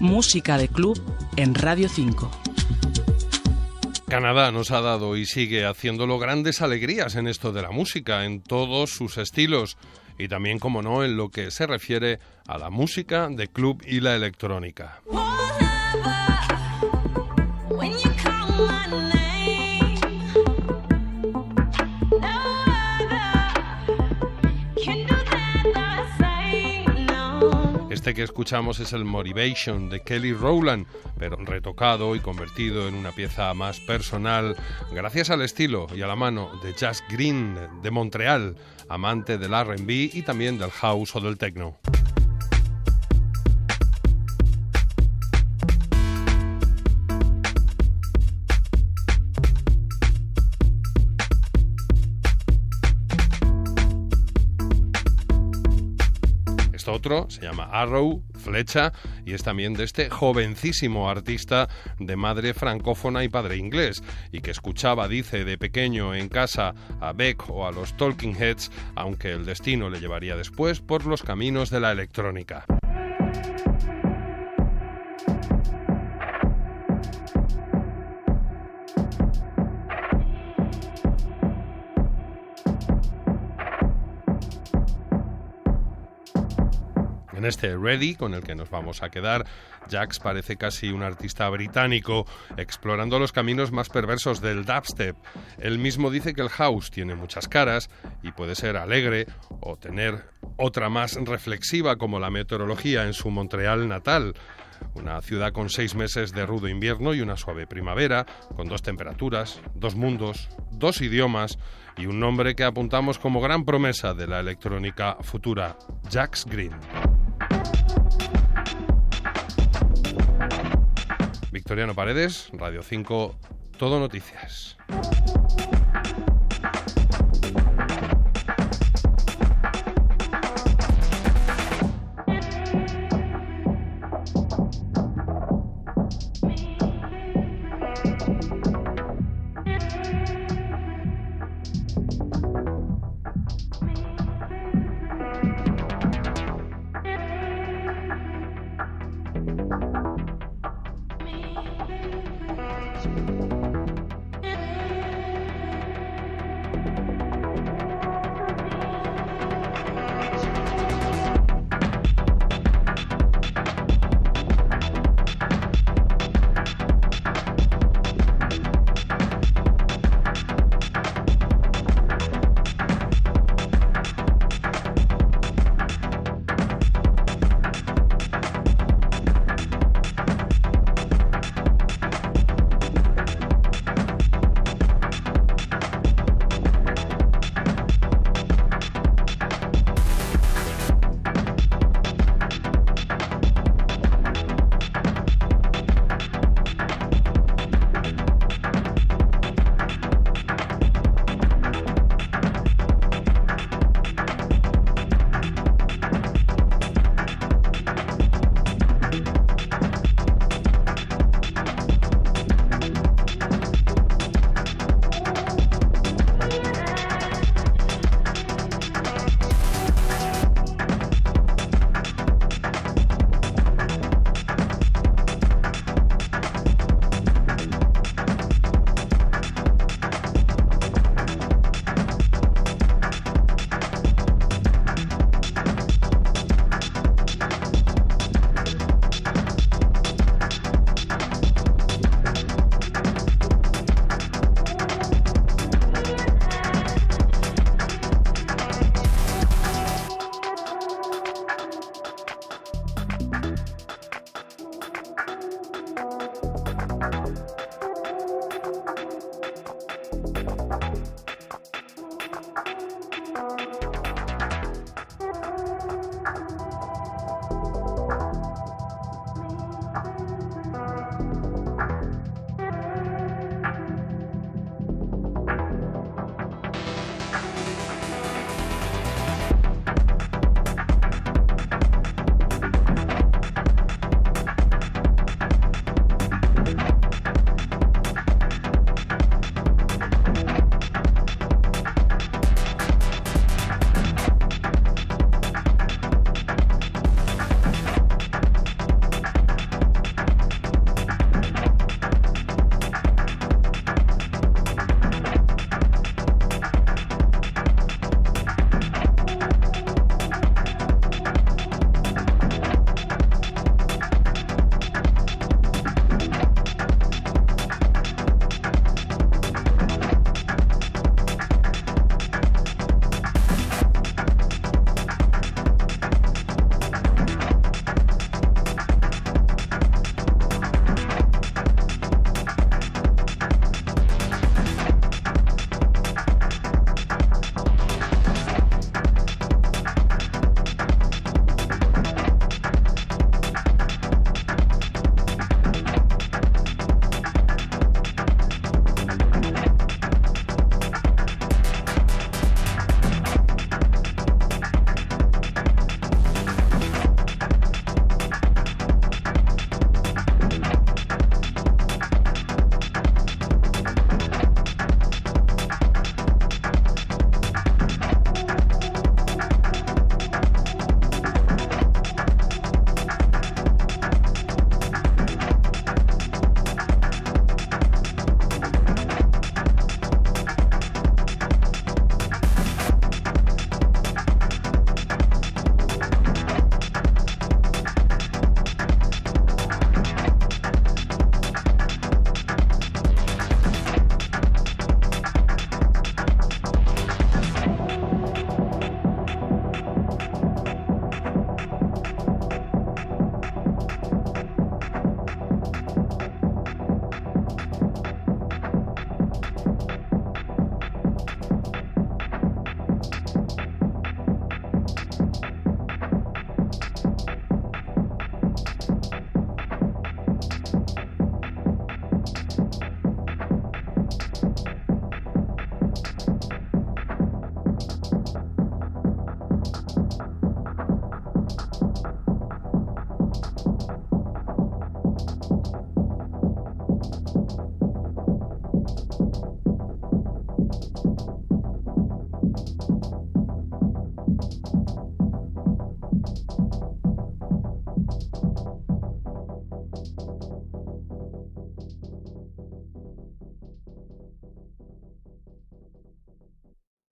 Música de club en Radio 5. Canadá nos ha dado y sigue haciéndolo grandes alegrías en esto de la música, en todos sus estilos y también, como no, en lo que se refiere a la música de club y la electrónica. Este que escuchamos es el Motivation de Kelly Rowland, pero retocado y convertido en una pieza más personal gracias al estilo y a la mano de Jazz Green de Montreal, amante del RB y también del house o del techno. Otro se llama Arrow, Flecha, y es también de este jovencísimo artista de madre francófona y padre inglés, y que escuchaba, dice, de pequeño en casa a Beck o a los Talking Heads, aunque el destino le llevaría después por los caminos de la electrónica. En este Ready, con el que nos vamos a quedar, Jax parece casi un artista británico explorando los caminos más perversos del dubstep. Él mismo dice que el house tiene muchas caras y puede ser alegre o tener otra más reflexiva como la meteorología en su Montreal natal una ciudad con seis meses de rudo invierno y una suave primavera, con dos temperaturas, dos mundos, dos idiomas y un nombre que apuntamos como gran promesa de la electrónica futura, Jax Green. Victoriano Paredes, Radio 5, Todo Noticias.